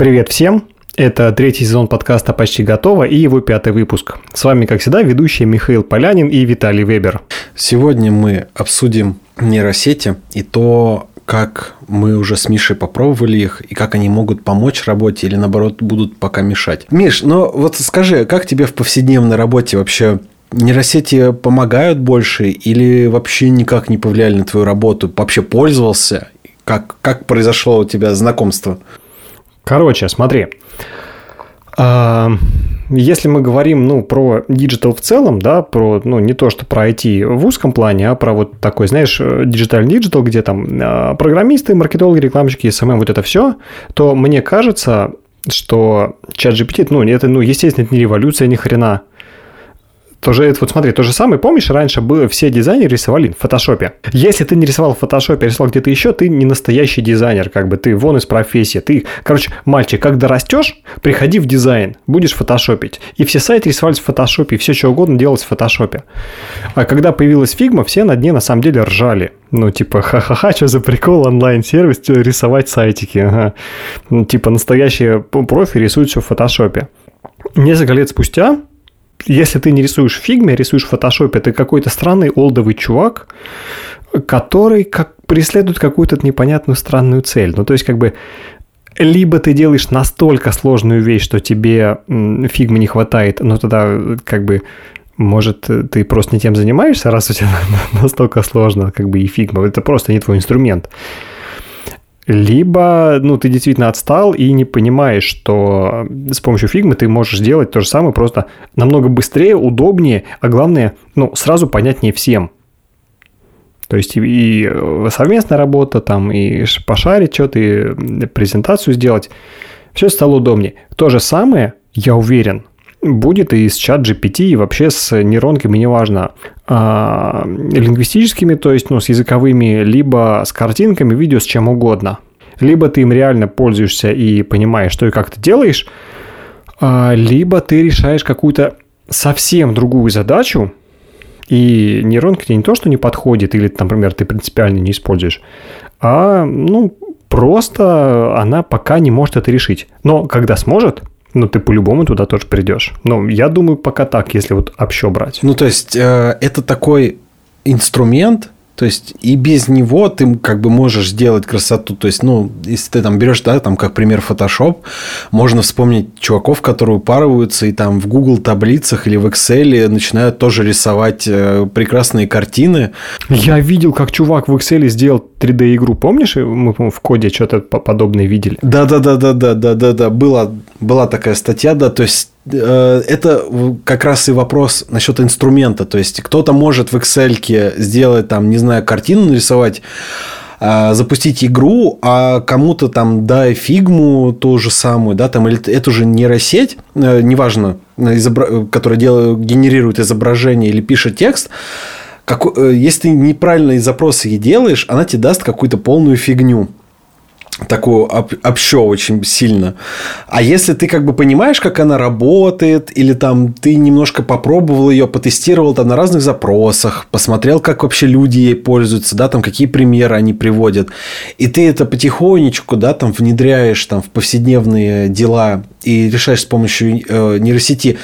Привет всем! Это третий сезон подкаста «Почти готово» и его пятый выпуск. С вами, как всегда, ведущие Михаил Полянин и Виталий Вебер. Сегодня мы обсудим нейросети и то, как мы уже с Мишей попробовали их, и как они могут помочь работе или, наоборот, будут пока мешать. Миш, ну вот скажи, как тебе в повседневной работе вообще нейросети помогают больше или вообще никак не повлияли на твою работу? Вообще пользовался? Как, как произошло у тебя знакомство? Короче, смотри. А, если мы говорим, ну, про digital в целом, да, про, ну, не то, что про IT в узком плане, а про вот такой, знаешь, digital digital, где там а, программисты, маркетологи, рекламщики, SMM, вот это все, то мне кажется, что ChatGPT, ну, это, ну, естественно, это не революция, ни хрена. Тоже вот смотри, то же самое, помнишь, раньше было, все дизайнеры рисовали в фотошопе. Если ты не рисовал в фотошопе, рисовал где-то еще, ты не настоящий дизайнер, как бы ты вон из профессии. Ты, короче, мальчик, когда растешь, приходи в дизайн, будешь фотошопить. И все сайты рисовались в фотошопе, и все что угодно делалось в фотошопе. А когда появилась фигма, все на дне на самом деле ржали. Ну, типа, ха-ха-ха, что за прикол онлайн-сервис, рисовать сайтики. Ага. Ну, типа, настоящие профи рисуют все в фотошопе. Несколько лет спустя если ты не рисуешь в фигме, рисуешь в фотошопе, ты какой-то странный олдовый чувак, который как преследует какую-то непонятную странную цель. Ну, то есть, как бы, либо ты делаешь настолько сложную вещь, что тебе фигмы не хватает, но тогда как бы может, ты просто не тем занимаешься, раз у тебя настолько сложно, как бы и фигма. Это просто не твой инструмент либо ну, ты действительно отстал и не понимаешь, что с помощью фигмы ты можешь сделать то же самое, просто намного быстрее, удобнее, а главное, ну, сразу понятнее всем. То есть и, и совместная работа, там, и пошарить что-то, и презентацию сделать, все стало удобнее. То же самое, я уверен, будет и с чат GPT, и вообще с нейронками, неважно, а, лингвистическими, то есть ну, с языковыми, либо с картинками, видео, с чем угодно. Либо ты им реально пользуешься и понимаешь, что и как ты делаешь, а, либо ты решаешь какую-то совсем другую задачу, и нейронка тебе не то, что не подходит, или, например, ты принципиально не используешь, а, ну, просто она пока не может это решить. Но когда сможет, ну, ты по-любому туда тоже придешь. Но я думаю, пока так, если вот общо брать. Ну, то есть, э, это такой инструмент, то есть, и без него ты как бы можешь сделать красоту. То есть, ну, если ты там берешь, да, там, как пример Photoshop, можно вспомнить чуваков, которые упарываются и там в Google таблицах или в Excel начинают тоже рисовать э, прекрасные картины. Я видел, как чувак в Excel сделал 3D-игру. Помнишь, мы в коде что-то подобное видели? Да, да, да, да, да, да, да, да. Была, была такая статья, да. То есть Э, это как раз и вопрос насчет инструмента. То есть, кто-то может в Excel сделать, там, не знаю, картину нарисовать, э, запустить игру, а кому-то там дай фигму ту же самую, да, там, или эту же нейросеть, э, неважно, изобра... которая делает, генерирует изображение или пишет текст, как, если ты неправильные запросы ей делаешь, она тебе даст какую-то полную фигню такую об, общо очень сильно. А если ты как бы понимаешь, как она работает, или там ты немножко попробовал ее, потестировал там на разных запросах, посмотрел, как вообще люди ей пользуются, да, там какие примеры они приводят, и ты это потихонечку, да, там внедряешь там в повседневные дела и решаешь с помощью э, нейросети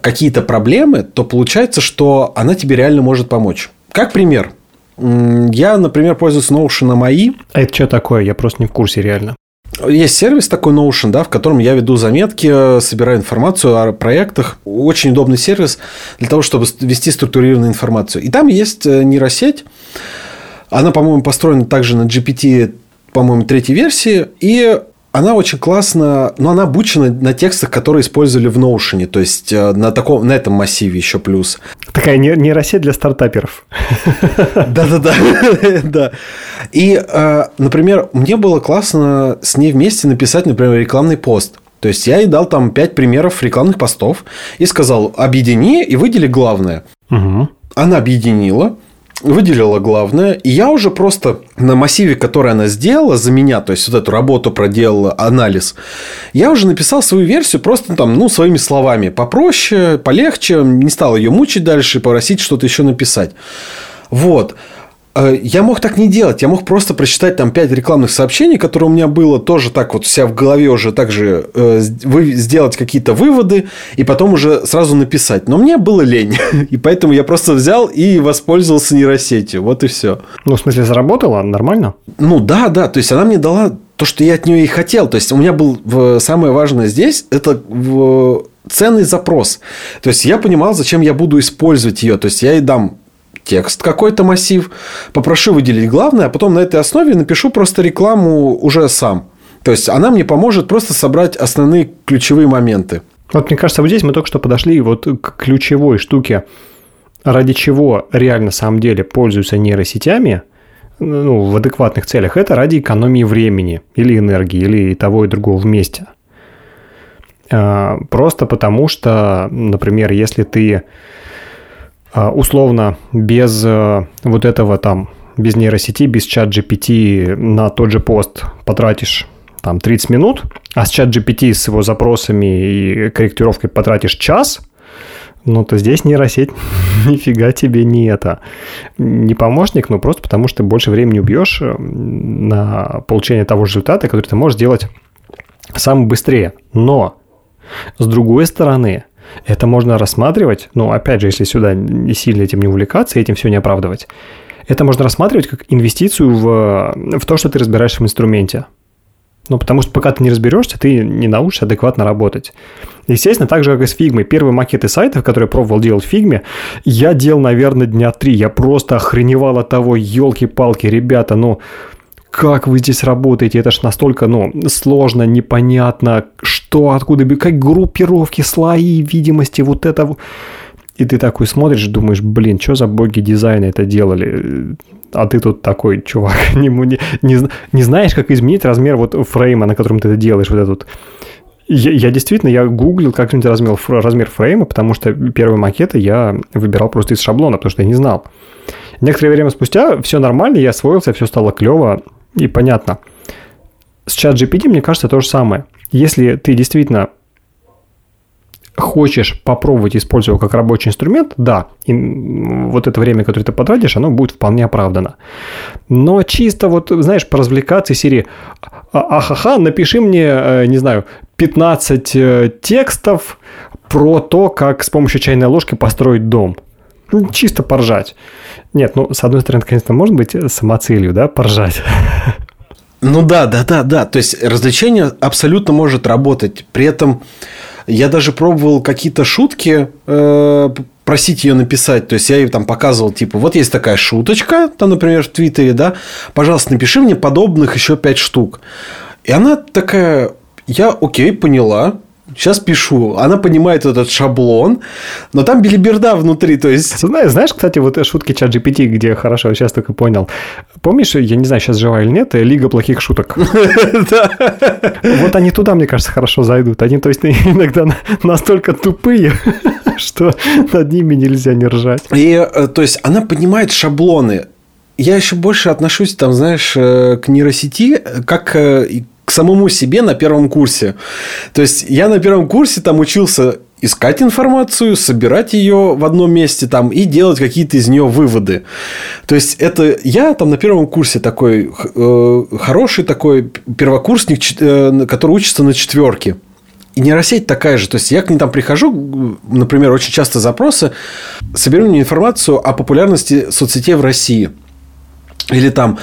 какие-то проблемы, то получается, что она тебе реально может помочь. Как пример – я, например, пользуюсь Notion мои. А это что такое? Я просто не в курсе реально. Есть сервис такой Notion, да, в котором я веду заметки, собираю информацию о проектах. Очень удобный сервис для того, чтобы вести структурированную информацию. И там есть э, нейросеть. Она, по-моему, построена также на GPT, по-моему, третьей версии. И она очень классно, но она обучена на текстах, которые использовали в Notion, то есть э, на, таком, на этом массиве еще плюс. Такая нейросеть для стартаперов. Да-да-да. да. И, э, например, мне было классно с ней вместе написать, например, рекламный пост. То есть я ей дал там пять примеров рекламных постов и сказал, объедини и выдели главное. Угу. Она объединила, выделила главное, и я уже просто на массиве, который она сделала за меня, то есть вот эту работу проделала, анализ, я уже написал свою версию просто там, ну, своими словами, попроще, полегче, не стал ее мучить дальше, попросить что-то еще написать. Вот. Э, я мог так не делать. Я мог просто прочитать там 5 рекламных сообщений, которые у меня было, тоже так вот вся в голове уже так же э, сделать какие-то выводы и потом уже сразу написать. Но мне было лень. И поэтому я просто взял и воспользовался нейросетью. Вот и все. Ну, в смысле, заработала? Нормально? Ну, да, да. То есть, она мне дала то, что я от нее и хотел. То есть, у меня был самое важное здесь – это ценный запрос. То есть, я понимал, зачем я буду использовать ее. То есть, я ей дам текст какой-то массив, попрошу выделить главное, а потом на этой основе напишу просто рекламу уже сам. То есть, она мне поможет просто собрать основные ключевые моменты. Вот мне кажется, вот здесь мы только что подошли вот к ключевой штуке, ради чего реально на самом деле пользуются нейросетями, ну, в адекватных целях, это ради экономии времени или энергии, или того, и другого вместе. А, просто потому что, например, если ты условно без э, вот этого там, без нейросети, без чат GPT на тот же пост потратишь там 30 минут, а с чат GPT с его запросами и корректировкой потратишь час, ну, то здесь нейросеть нифига тебе не это. Не помощник, но просто потому, что больше времени убьешь э, на получение того результата, который ты можешь сделать сам быстрее. Но, с другой стороны, это можно рассматривать, ну, опять же, если сюда не сильно этим не увлекаться, этим все не оправдывать, это можно рассматривать как инвестицию в, в то, что ты разбираешься в инструменте. Ну, потому что пока ты не разберешься, ты не научишься адекватно работать. Естественно, так же, как и с фигмой. Первые макеты сайтов, которые я пробовал делать в фигме, я делал, наверное, дня три. Я просто охреневал от того, елки-палки, ребята, ну, как вы здесь работаете, это ж настолько, ну, сложно, непонятно, что, откуда, как группировки, слои, видимости, вот это. И ты такой смотришь, думаешь, блин, что за боги дизайна это делали? А ты тут такой, чувак, не, не, не, не знаешь, как изменить размер вот фрейма, на котором ты это делаешь, вот этот я, я действительно, я гуглил, как изменить размер, размер фрейма, потому что первые макеты я выбирал просто из шаблона, потому что я не знал. Некоторое время спустя все нормально, я освоился, все стало клево, и понятно. С чат GPT, мне кажется, то же самое. Если ты действительно хочешь попробовать использовать его как рабочий инструмент, да, и вот это время, которое ты потратишь, оно будет вполне оправдано. Но чисто вот, знаешь, поразвлекаться из серии «А, «Ахаха, напиши мне, э, не знаю, 15 э, текстов про то, как с помощью чайной ложки построить дом». Чисто поржать. Нет, ну, с одной стороны, конечно, может быть самоцелью, да, поржать. Ну да, да, да, да. То есть развлечение абсолютно может работать. При этом я даже пробовал какие-то шутки э, просить ее написать. То есть я ей там показывал, типа, вот есть такая шуточка, там, например, в Твиттере, да, пожалуйста, напиши мне подобных еще пять штук. И она такая, я, окей, поняла, Сейчас пишу. Она понимает этот шаблон, но там билиберда внутри, то есть... Знаешь, знаешь, кстати, вот шутки чат GPT, где хорошо, сейчас только понял. Помнишь, я не знаю, сейчас жива или нет, Лига плохих шуток. Вот они туда, мне кажется, хорошо зайдут. Они, то есть, иногда настолько тупые, что над ними нельзя не ржать. И, э, то есть, она понимает шаблоны. Я еще больше отношусь, там, знаешь, э, к нейросети, как э, к самому себе на первом курсе. То есть, я на первом курсе там учился искать информацию, собирать ее в одном месте там и делать какие-то из нее выводы. То есть это я там на первом курсе такой э, хороший такой первокурсник, э, который учится на четверке. И нейросеть такая же. То есть я к ней там прихожу, например, очень часто запросы, соберу мне информацию о популярности соцсетей в России. Или там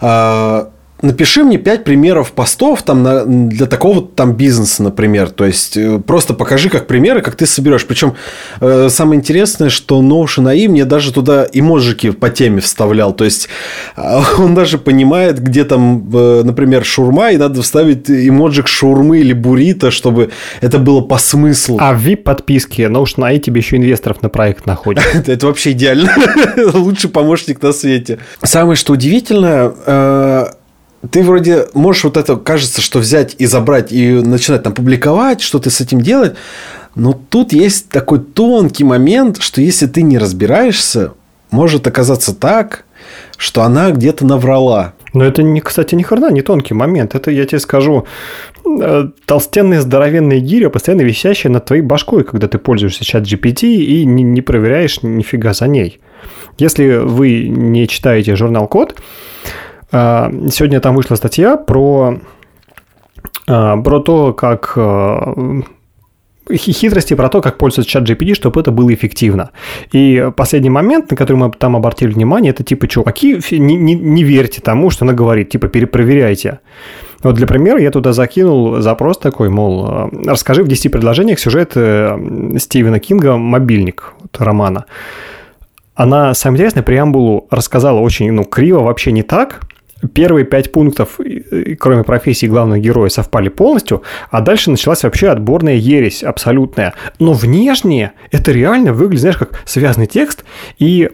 э, напиши мне 5 примеров постов там, на, для такого там бизнеса, например. То есть, э, просто покажи как примеры, как ты соберешь. Причем, э, самое интересное, что Notion AI мне даже туда эможики по теме вставлял. То есть, он даже понимает, где там, э, например, шурма, и надо вставить эможик шурмы или буррито, чтобы это было по смыслу. А в VIP-подписке Notion AI тебе еще инвесторов на проект находит. Это вообще идеально. Лучший помощник на свете. Самое, что удивительное, э, ты вроде можешь вот это, кажется, что взять и забрать и начинать там публиковать, что ты с этим делать. Но тут есть такой тонкий момент, что если ты не разбираешься, может оказаться так, что она где-то наврала. Но это, не, кстати, ни хрена не тонкий момент. Это, я тебе скажу, э, толстенные здоровенные гири, постоянно висящие над твоей башкой, когда ты пользуешься чат GPT и не, не проверяешь нифига за ней. Если вы не читаете журнал Код, сегодня там вышла статья про, а, про то, как а, хитрости про то, как пользоваться чат GPT, чтобы это было эффективно. И последний момент, на который мы там обратили внимание, это типа, чуваки, не, не, не верьте тому, что она говорит, типа, перепроверяйте. Вот для примера я туда закинул запрос такой, мол, расскажи в 10 предложениях сюжет э, Стивена Кинга «Мобильник» вот, романа. Она, самое интересное, преамбулу рассказала очень, ну, криво, вообще не так, первые пять пунктов, кроме профессии главного героя, совпали полностью, а дальше началась вообще отборная ересь абсолютная. Но внешне это реально выглядит, знаешь, как связанный текст, и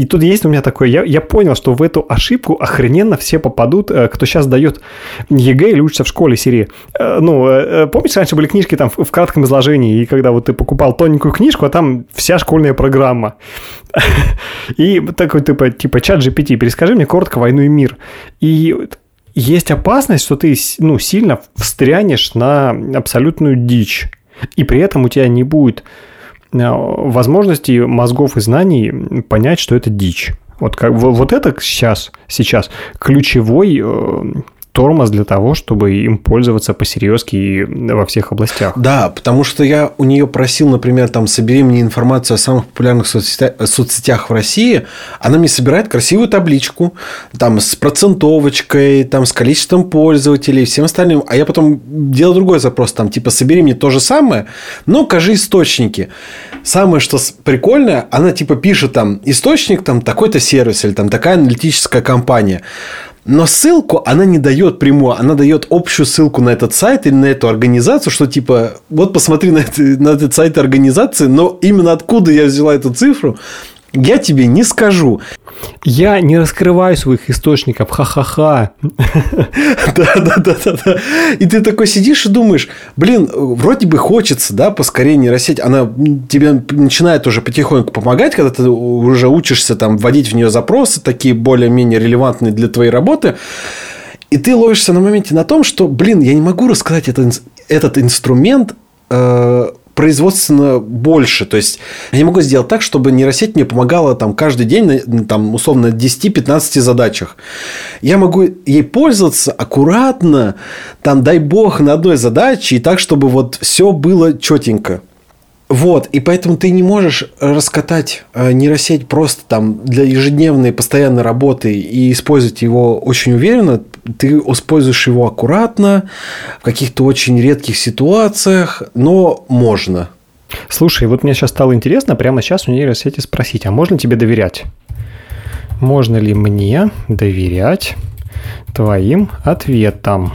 и тут есть у меня такое, я, я понял, что в эту ошибку охрененно все попадут, э, кто сейчас дает ЕГЭ или учится в школе серии. Э, ну, э, помнишь, раньше были книжки там в кратком изложении, и когда вот ты покупал тоненькую книжку, а там вся школьная программа. И такой типа, типа чат GPT, перескажи мне коротко «Войну и мир». И есть опасность, что ты ну, сильно встрянешь на абсолютную дичь. И при этом у тебя не будет Э, возможности мозгов и знаний понять, что это дичь. Вот, как, вот это сейчас, сейчас ключевой э, тормоз для того, чтобы им пользоваться посерьезки и во всех областях. Да, потому что я у нее просил, например, там, собери мне информацию о самых популярных соцсетях, в России. Она мне собирает красивую табличку, там, с процентовочкой, там, с количеством пользователей, всем остальным. А я потом делал другой запрос, там, типа, собери мне то же самое, но укажи источники. Самое, что прикольное, она, типа, пишет там, источник, там, такой-то сервис или там такая аналитическая компания. Но ссылку она не дает прямую, она дает общую ссылку на этот сайт или на эту организацию, что типа, вот посмотри на, это, на этот сайт организации, но именно откуда я взяла эту цифру, я тебе не скажу. Я не раскрываю своих источников, ха-ха-ха. Да, да, да, да, да. И ты такой сидишь и думаешь, блин, вроде бы хочется, да, поскорее нейросеть. Она тебе начинает уже потихоньку помогать, когда ты уже учишься там вводить в нее запросы, такие более-менее релевантные для твоей работы. И ты ловишься на моменте на том, что, блин, я не могу рассказать этот, этот инструмент э, производственно больше. То есть, я не могу сделать так, чтобы нейросеть мне помогала там каждый день, там, условно, 10-15 задачах. Я могу ей пользоваться аккуратно, там, дай бог, на одной задаче, и так, чтобы вот все было четенько. Вот, и поэтому ты не можешь раскатать э, нейросеть просто там для ежедневной постоянной работы и использовать его очень уверенно. Ты используешь его аккуратно, в каких-то очень редких ситуациях, но можно. Слушай, вот мне сейчас стало интересно прямо сейчас у нейросети спросить, а можно тебе доверять? Можно ли мне доверять твоим ответам?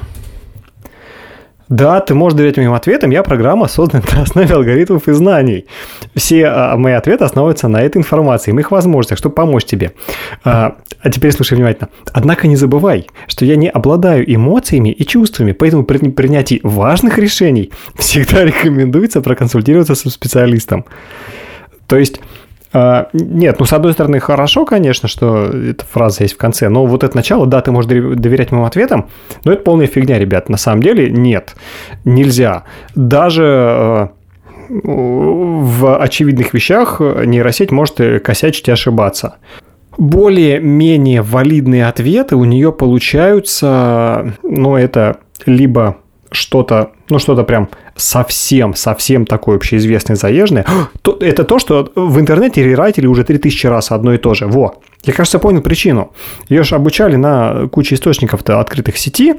Да, ты можешь доверять моим ответам. Я программа, созданная на основе алгоритмов и знаний. Все а, мои ответы основываются на этой информации, моих возможностях, чтобы помочь тебе. А, а теперь слушай внимательно. Однако не забывай, что я не обладаю эмоциями и чувствами, поэтому при принятии важных решений всегда рекомендуется проконсультироваться со специалистом. То есть нет, ну, с одной стороны, хорошо, конечно, что эта фраза есть в конце, но вот это начало, да, ты можешь доверять моим ответам, но это полная фигня, ребят. На самом деле нет, нельзя. Даже э, в очевидных вещах нейросеть может косячить и ошибаться. Более-менее валидные ответы у нее получаются, ну, это либо что-то, ну, что-то прям совсем, совсем такое общеизвестное заезжное, то, это то, что в интернете рерайтили уже 3000 раз одно и то же. Во. Я, кажется, понял причину. Ее же обучали на куче источников открытых сети,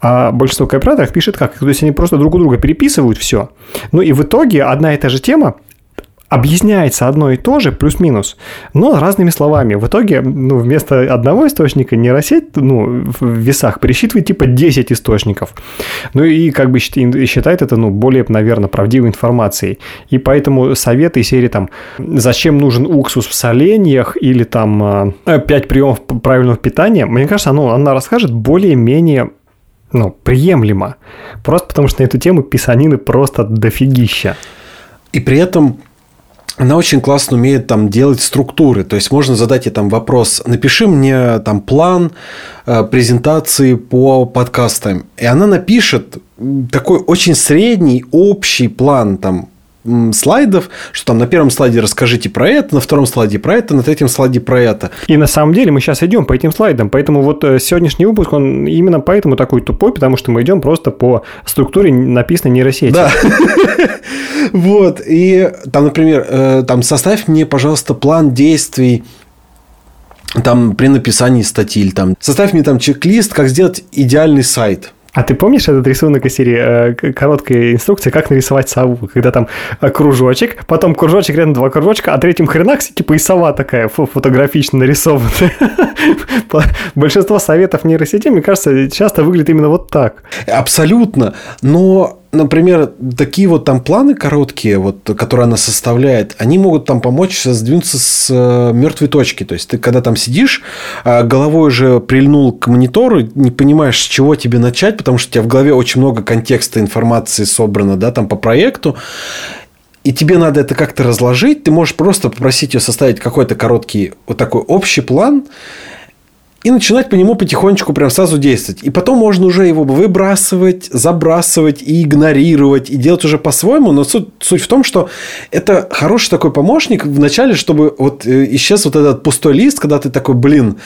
а большинство кооператоров пишет как? То есть они просто друг у друга переписывают все. Ну и в итоге одна и та же тема объясняется одно и то же, плюс-минус, но разными словами. В итоге, ну, вместо одного источника нейросеть, ну, в весах пересчитывает типа 10 источников. Ну, и как бы считает это, ну, более, наверное, правдивой информацией. И поэтому советы серии там «Зачем нужен уксус в соленьях?» или там «5 приемов правильного питания», мне кажется, ну, она расскажет более-менее ну, приемлемо. Просто потому что на эту тему писанины просто дофигища. И при этом она очень классно умеет там делать структуры. То есть можно задать ей там вопрос, напиши мне там план э, презентации по подкастам. И она напишет такой очень средний, общий план там слайдов, что там на первом слайде расскажите про это, на втором слайде про это, на третьем слайде про это. И на самом деле мы сейчас идем по этим слайдам, поэтому вот э, сегодняшний выпуск, он именно поэтому такой тупой, потому что мы идем просто по структуре написанной нейросети. Да. Вот, и там, например, э, там составь мне, пожалуйста, план действий там при написании статьи, или там составь мне там чек-лист, как сделать идеальный сайт. А ты помнишь этот рисунок из серии э, короткая инструкция, как нарисовать сову, когда там э, кружочек, потом кружочек, рядом два кружочка, а третьим хренак, типа и сова такая фотографично нарисована. Большинство советов нейросети, мне кажется, часто выглядит именно вот так. Абсолютно. Но например, такие вот там планы короткие, вот, которые она составляет, они могут там помочь сдвинуться с э, мертвой точки. То есть, ты когда там сидишь, а головой уже прильнул к монитору, не понимаешь, с чего тебе начать, потому что у тебя в голове очень много контекста информации собрано, да, там по проекту. И тебе надо это как-то разложить. Ты можешь просто попросить ее составить какой-то короткий вот такой общий план и начинать по нему потихонечку прям сразу действовать. И потом можно уже его выбрасывать, забрасывать и игнорировать, и делать уже по-своему. Но суть, суть в том, что это хороший такой помощник в начале, чтобы вот э, исчез вот этот пустой лист, когда ты такой, блин,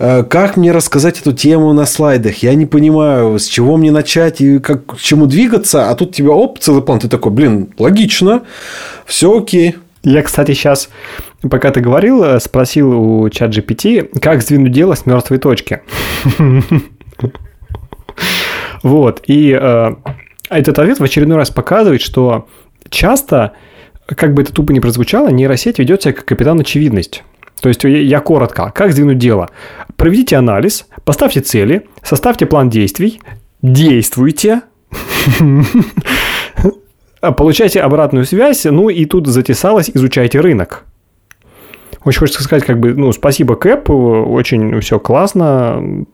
э, как мне рассказать эту тему на слайдах? Я не понимаю, с чего мне начать и как, к чему двигаться. А тут тебе оп, целый план. Ты такой, блин, логично, все окей. Я, кстати, сейчас пока ты говорил, э, спросил у чат GPT, как сдвинуть дело с мертвой точки. Вот. И э, этот ответ в очередной раз показывает, что часто, как бы это тупо не прозвучало, нейросеть ведет себя как капитан очевидность. То есть я коротко, как сдвинуть дело? Проведите анализ, поставьте цели, составьте план действий, действуйте, получайте обратную связь, ну и тут затесалось, изучайте рынок. Очень хочется сказать, как бы, ну, спасибо, Кэп, очень все классно.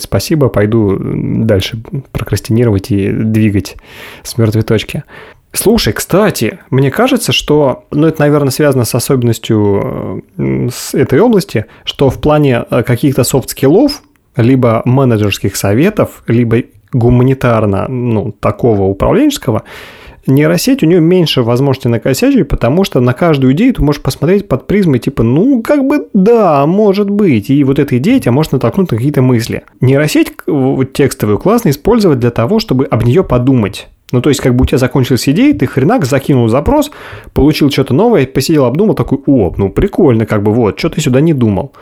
Спасибо, пойду дальше прокрастинировать и двигать с мертвой точки. Слушай, кстати, мне кажется, что, ну, это, наверное, связано с особенностью э, с этой области, что в плане э, каких-то софт-скиллов, либо менеджерских советов, либо гуманитарно, ну, такого управленческого, нейросеть, у нее меньше возможностей накосячить, потому что на каждую идею ты можешь посмотреть под призмой, типа, ну, как бы, да, может быть. И вот эта идея тебя может натолкнуть на какие-то мысли. Нейросеть текстовую классно использовать для того, чтобы об нее подумать. Ну, то есть, как бы у тебя закончилась идея, ты хренак закинул запрос, получил что-то новое, посидел, обдумал, такой, о, ну, прикольно, как бы, вот, что ты сюда не думал.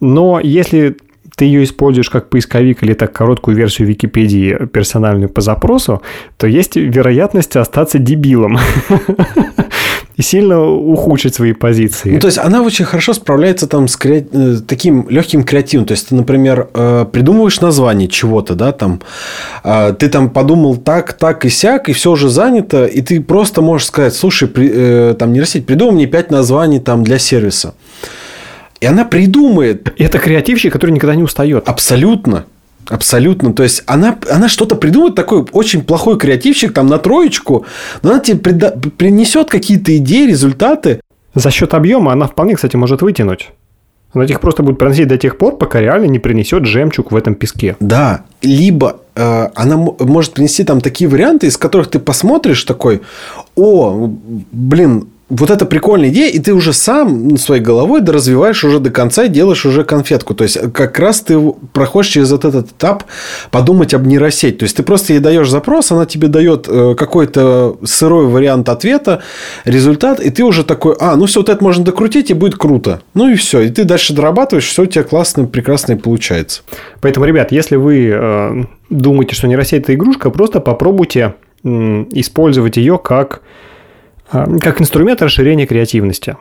Но если ты ее используешь как поисковик или так короткую версию Википедии персональную по запросу, то есть вероятность остаться дебилом и сильно ухудшить свои позиции. Ну, то есть она очень хорошо справляется там с кре... Э, таким легким креативом. То есть ты, например, э, придумываешь название чего-то, да, там э, ты там подумал так, так и сяк, и все уже занято, и ты просто можешь сказать, слушай, при... там нейросеть, придумай мне пять названий там для сервиса. И она придумает. Это креативщик, который никогда не устает. Абсолютно. Абсолютно. То есть, она, она что-то придумает, такой очень плохой креативщик, там, на троечку, но она тебе прида- принесет какие-то идеи, результаты. За счет объема она вполне, кстати, может вытянуть. Она их просто будет проносить до тех пор, пока реально не принесет жемчуг в этом песке. Да. Либо э, она может принести там такие варианты, из которых ты посмотришь такой, о, блин, вот это прикольная идея, и ты уже сам своей головой доразвиваешь уже до конца и делаешь уже конфетку. То есть, как раз ты проходишь через вот этот этап подумать об нейросеть. То есть, ты просто ей даешь запрос, она тебе дает э, какой-то сырой вариант ответа, результат, и ты уже такой, а, ну все, вот это можно докрутить, и будет круто. Ну и все. И ты дальше дорабатываешь, все у тебя классно, прекрасно и получается. Поэтому, ребят, если вы э, думаете, что нейросеть – это игрушка, просто попробуйте э, использовать ее как как инструмент расширения креативности.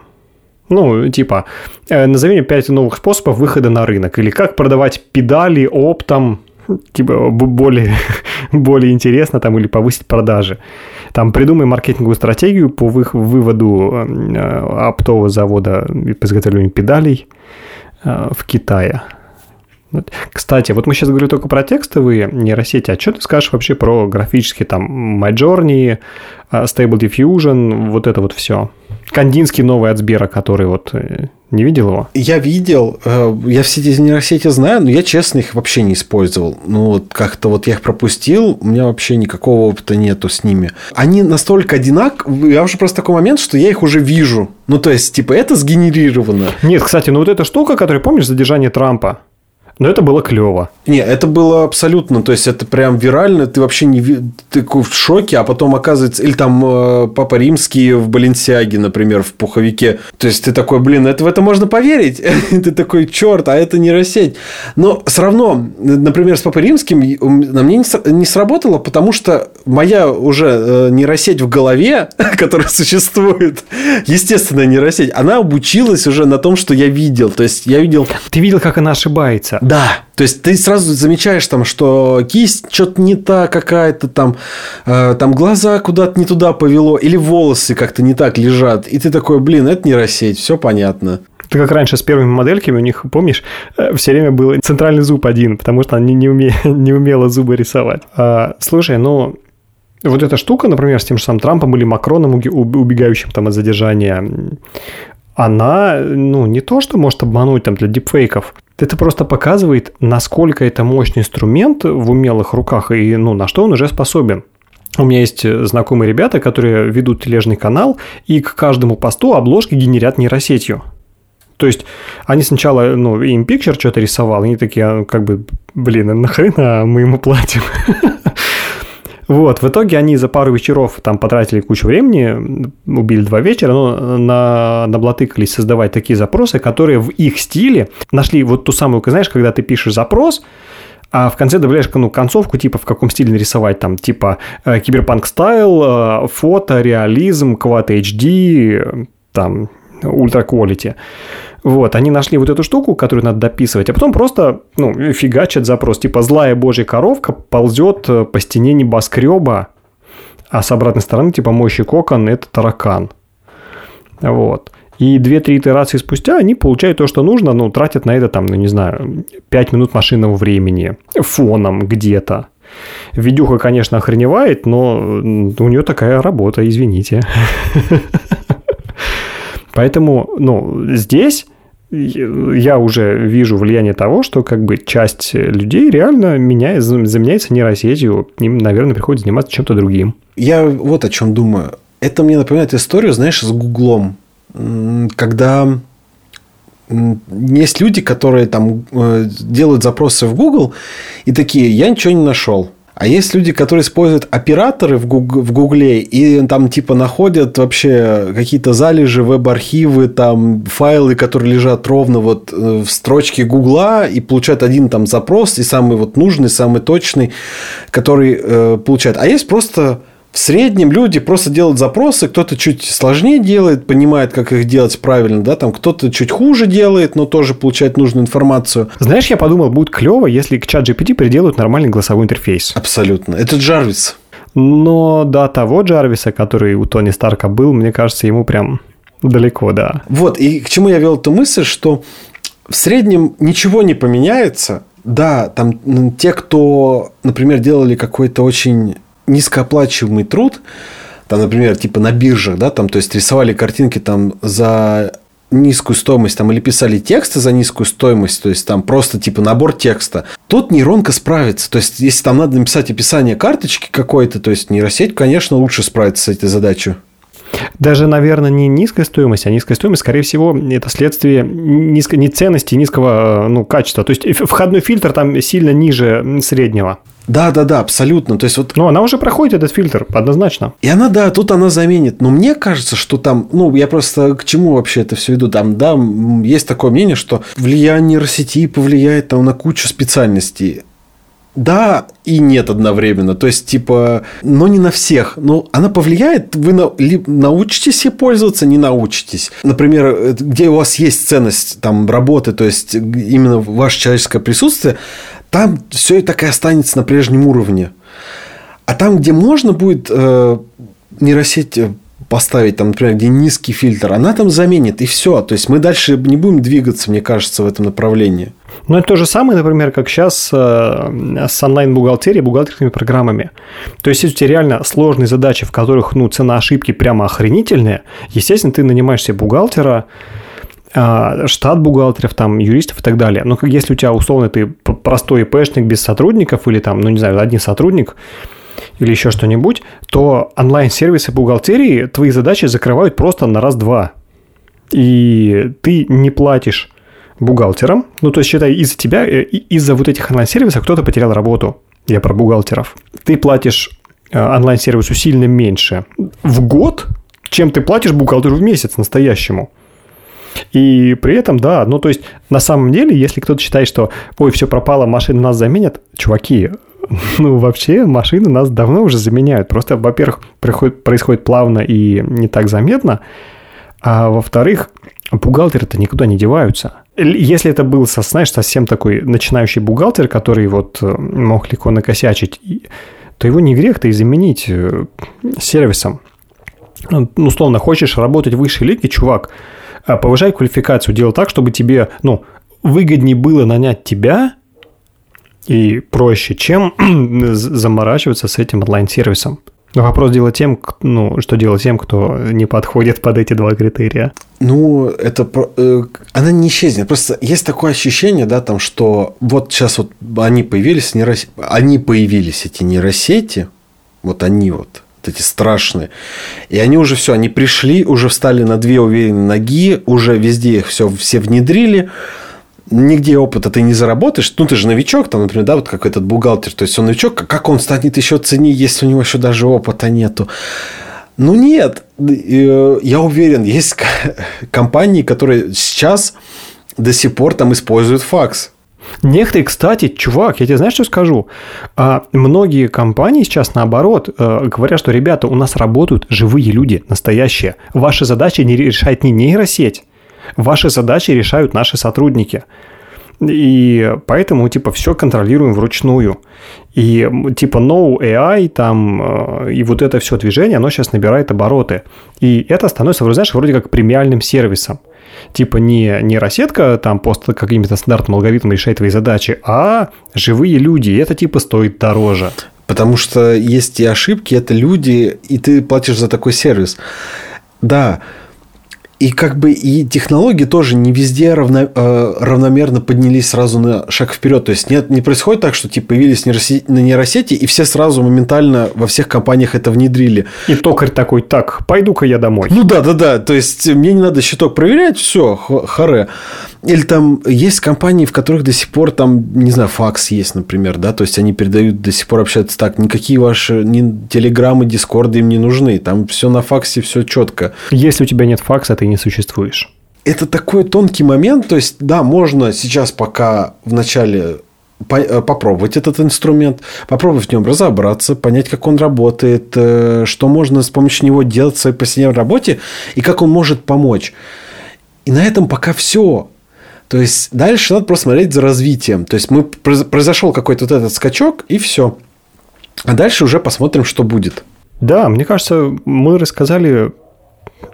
Ну, типа, э, назови мне 5 новых способов выхода на рынок. Или как продавать педали оптом, типа, более, более интересно, там, или повысить продажи. Там, придумай маркетинговую стратегию по выводу э, оптового завода по изготовлению педалей э, в Китае. Кстати, вот мы сейчас говорим только про текстовые нейросети, а что ты скажешь вообще про графические там Midjourney, а, Stable Diffusion, вот это вот все? Кандинский новый от Сбера, который вот э, не видел его? Я видел, э, я все эти нейросети знаю, но я, честно, их вообще не использовал. Ну, вот как-то вот я их пропустил, у меня вообще никакого опыта нету с ними. Они настолько одинаковые, я уже просто такой момент, что я их уже вижу. Ну, то есть, типа, это сгенерировано. Нет, кстати, ну вот эта штука, которая, помнишь, задержание Трампа? Но это было клево. Не, это было абсолютно, то есть это прям вирально, ты вообще не ты в шоке, а потом оказывается, или там э, Папа Римский в Баленсиаге, например, в пуховике. То есть ты такой, блин, это в это можно поверить. ты такой, черт, а это нейросеть. Но все равно, например, с Папой Римским на мне не сработало, потому что моя уже э, нейросеть в голове, которая существует, естественная нейросеть, она обучилась уже на том, что я видел. То есть я видел... Ты видел, как она ошибается. Да, то есть ты сразу замечаешь там, что кисть что-то не та какая-то там, э, там глаза куда-то не туда повело, или волосы как-то не так лежат, и ты такой, блин, это нейросеть, все понятно. Это как раньше с первыми модельками, у них, помнишь, э, все время был центральный зуб один, потому что они не, уме... не умела зубы рисовать. А, слушай, ну, вот эта штука, например, с тем же самым Трампом или Макроном, убегающим там от задержания, она, ну, не то, что может обмануть там для дипфейков, это просто показывает, насколько это мощный инструмент в умелых руках и ну, на что он уже способен. У меня есть знакомые ребята, которые ведут тележный канал, и к каждому посту обложки генерят нейросетью. То есть они сначала, ну, им пикчер что-то рисовал, и они такие, «А, как бы, блин, а нахрена мы ему платим? Вот, в итоге они за пару вечеров там потратили кучу времени, убили два вечера, но на, наблатыкались создавать такие запросы, которые в их стиле нашли вот ту самую, знаешь, когда ты пишешь запрос, а в конце добавляешь ну, концовку, типа в каком стиле нарисовать, там, типа э, киберпанк стайл, э, фото, реализм, квад HD, там, ультра quality. Вот, они нашли вот эту штуку, которую надо дописывать, а потом просто, ну, фигачат запрос, типа злая божья коровка ползет э, по стене небоскреба, а с обратной стороны, типа мощи кокон – это таракан. Вот. И 2-3 итерации спустя они получают то, что нужно, ну, тратят на это, там, ну, не знаю, 5 минут машинного времени, фоном где-то. Видюха, конечно, охреневает, но у нее такая работа, извините. Поэтому, ну, здесь я уже вижу влияние того, что как бы часть людей реально меняет, заменяется нейросетью, им, наверное, приходится заниматься чем-то другим. Я вот о чем думаю. Это мне напоминает историю, знаешь, с Гуглом. Когда есть люди, которые там э, делают запросы в Google и такие, я ничего не нашел. А есть люди, которые используют операторы в, Гуг... в Гугле и там типа находят вообще какие-то залежи, веб-архивы, там файлы, которые лежат ровно вот э, в строчке Гугла и получают один там запрос и самый вот нужный, самый точный, который э, получают. А есть просто в среднем люди просто делают запросы, кто-то чуть сложнее делает, понимает, как их делать правильно, да, там кто-то чуть хуже делает, но тоже получает нужную информацию. Знаешь, я подумал, будет клево, если к чат GPT приделают нормальный голосовой интерфейс. Абсолютно. Это Джарвис. Но до того Джарвиса, который у Тони Старка был, мне кажется, ему прям далеко, да. Вот, и к чему я вел эту мысль, что в среднем ничего не поменяется, да, там те, кто, например, делали какой-то очень низкооплачиваемый труд, там, например, типа на биржах, да, там, то есть рисовали картинки там за низкую стоимость там, или писали тексты за низкую стоимость, то есть там просто типа набор текста, тут нейронка справится. То есть, если там надо написать описание карточки какой-то, то есть нейросеть, конечно, лучше справится с этой задачей. Даже, наверное, не низкая стоимость, а низкая стоимость, скорее всего, это следствие низкой не ценности, низкого ну, качества. То есть входной фильтр там сильно ниже среднего. Да, да, да, абсолютно. То есть вот. Ну, она уже проходит этот фильтр, однозначно. И она, да, тут она заменит. Но мне кажется, что там, ну, я просто к чему вообще это все иду? Там, да, есть такое мнение, что влияние нейросети повлияет там на кучу специальностей. Да и нет одновременно. То есть, типа, но не на всех. Но она повлияет, вы на, научитесь ей пользоваться, не научитесь. Например, э, где у вас есть ценность там, работы, то есть, именно ваше человеческое присутствие, там все и так и останется на прежнем уровне. А там, где можно будет э, нейросеть э, поставить, там, например, где низкий фильтр, она там заменит, и все. То есть мы дальше не будем двигаться, мне кажется, в этом направлении. Ну, это то же самое, например, как сейчас э, с онлайн-бухгалтерией, бухгалтерскими программами. То есть, если у тебя реально сложные задачи, в которых ну, цена ошибки прямо охренительная, естественно, ты нанимаешь себе бухгалтера, штат бухгалтеров, там, юристов и так далее. Но если у тебя, условно, ты простой ИПшник без сотрудников или там, ну, не знаю, один сотрудник, или еще что-нибудь, то онлайн-сервисы бухгалтерии твои задачи закрывают просто на раз-два. И ты не платишь бухгалтерам. Ну, то есть, считай, из-за тебя, э, из-за вот этих онлайн-сервисов кто-то потерял работу. Я про бухгалтеров. Ты платишь э, онлайн-сервису сильно меньше в год, чем ты платишь бухгалтеру в месяц настоящему. И при этом, да, ну то есть на самом деле, если кто-то считает, что ой, все пропало, машины нас заменят, чуваки, ну вообще машины нас давно уже заменяют. Просто, во-первых, происходит, происходит плавно и не так заметно, а во-вторых, бухгалтеры-то никуда не деваются. Если это был, знаешь, совсем такой начинающий бухгалтер, который вот э, мог легко накосячить, то его не грех-то и заменить э, сервисом. Ну, условно, хочешь работать в высшей лиге, чувак, повышай квалификацию, делай так, чтобы тебе, ну, выгоднее было нанять тебя и проще, чем заморачиваться с этим онлайн-сервисом. Вопрос делать тем, ну, что делать тем, кто не подходит под эти два критерия. Ну, это э, она не исчезнет. Просто есть такое ощущение, да, там, что вот сейчас вот они появились, они появились эти нейросети, вот они вот эти страшные. И они уже все, они пришли, уже встали на две уверенные ноги, уже везде их все, все внедрили нигде опыта ты не заработаешь. Ну, ты же новичок, там, например, да, вот как этот бухгалтер. То есть, он новичок, как он станет еще ценить, если у него еще даже опыта нету? Ну, нет. Э, я уверен, есть компании, которые сейчас до сих пор там используют факс. Некоторые, кстати, чувак, я тебе знаешь, что скажу? А, многие компании сейчас, наоборот, э, говорят, что, ребята, у нас работают живые люди, настоящие. Ваша задача не решать не нейросеть, Ваши задачи решают наши сотрудники. И поэтому, типа, все контролируем вручную. И, типа, no AI, там, э, и вот это все движение, оно сейчас набирает обороты. И это становится, знаешь, вроде как премиальным сервисом. Типа не не рассетка там просто каким-то стандартным алгоритмом решает твои задачи, а живые люди. И это, типа, стоит дороже. Потому что есть и ошибки, это люди, и ты платишь за такой сервис. Да, и как бы и технологии тоже не везде равно, э, равномерно поднялись сразу на шаг вперед. То есть нет, не происходит так, что типа появились нейросети, на нейросети, и все сразу моментально во всех компаниях это внедрили. И токарь такой, так, пойду-ка я домой. Ну да, да, да. То есть мне не надо щиток проверять, все, харе. Или там есть компании, в которых до сих пор там, не знаю, факс есть, например, да, то есть они передают, до сих пор общаются так, никакие ваши ни телеграммы, дискорды им не нужны, там все на факсе, все четко. Если у тебя нет факса, ты не существуешь. Это такой тонкий момент, то есть, да, можно сейчас пока в начале э, попробовать этот инструмент, попробовать в нем разобраться, понять, как он работает, э, что можно с помощью него делать в своей повседневной работе и как он может помочь. И на этом пока все. То есть дальше надо просто смотреть за развитием. То есть мы произошел какой-то вот этот скачок и все. А дальше уже посмотрим, что будет. Да, мне кажется, мы рассказали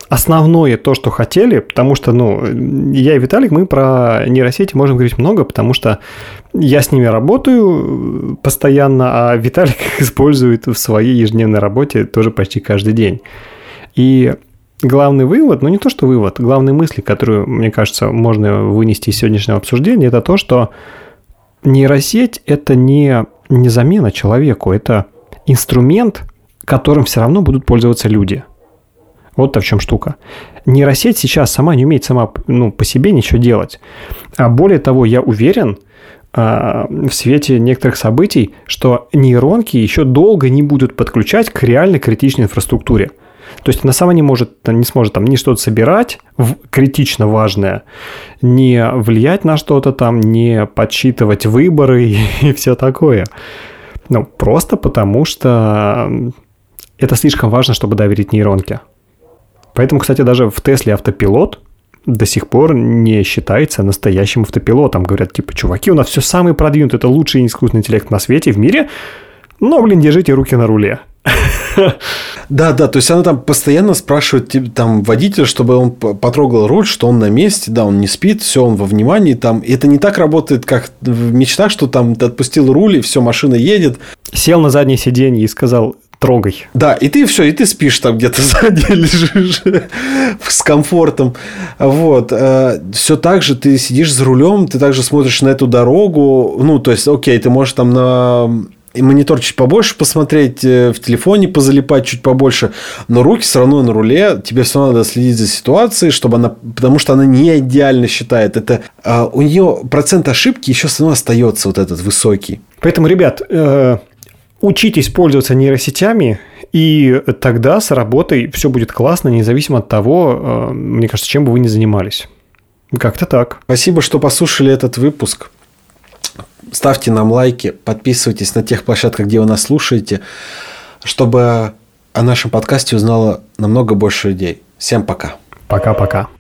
основное то, что хотели, потому что, ну, я и Виталик, мы про нейросети можем говорить много, потому что я с ними работаю постоянно, а Виталик использует в своей ежедневной работе тоже почти каждый день. И главный вывод, ну не то что вывод, главные мысли, которую, мне кажется, можно вынести из сегодняшнего обсуждения, это то, что нейросеть – это не, не замена человеку, это инструмент, которым все равно будут пользоваться люди. Вот-то в чем штука. Нейросеть сейчас сама не умеет сама ну, по себе ничего делать. А более того, я уверен, а, в свете некоторых событий, что нейронки еще долго не будут подключать к реально критичной инфраструктуре. То есть она сама не может, не сможет там ни что-то собирать в, критично важное, не влиять на что-то там, не подсчитывать выборы и, и все такое. Ну, просто потому что это слишком важно, чтобы доверить нейронке. Поэтому, кстати, даже в Тесле автопилот до сих пор не считается настоящим автопилотом. Говорят, типа, чуваки, у нас все самое продвинутое, это лучший искусственный интеллект на свете, в мире, но, блин, держите руки на руле. Да, да, то есть она там постоянно спрашивает там водителя, чтобы он потрогал руль, что он на месте, да, он не спит, все, он во внимании там. И это не так работает, как в мечтах, что там ты отпустил руль, и все, машина едет. Сел на заднее сиденье и сказал, трогай. Да, и ты все, и ты спишь там где-то сзади лежишь с комфортом. Вот. Э, все так же ты сидишь за рулем, ты также смотришь на эту дорогу. Ну, то есть, окей, ты можешь там на монитор чуть побольше посмотреть, э, в телефоне позалипать чуть побольше, но руки все равно на руле, тебе все равно надо следить за ситуацией, чтобы она, потому что она не идеально считает. Это а, у нее процент ошибки еще все равно остается вот этот высокий. Поэтому, ребят, э, учитесь пользоваться нейросетями, и тогда с работой все будет классно, независимо от того, э, мне кажется, чем бы вы ни занимались. Как-то так. Спасибо, что послушали этот выпуск. Ставьте нам лайки, подписывайтесь на тех площадках, где вы нас слушаете, чтобы о нашем подкасте узнало намного больше людей. Всем пока. Пока-пока.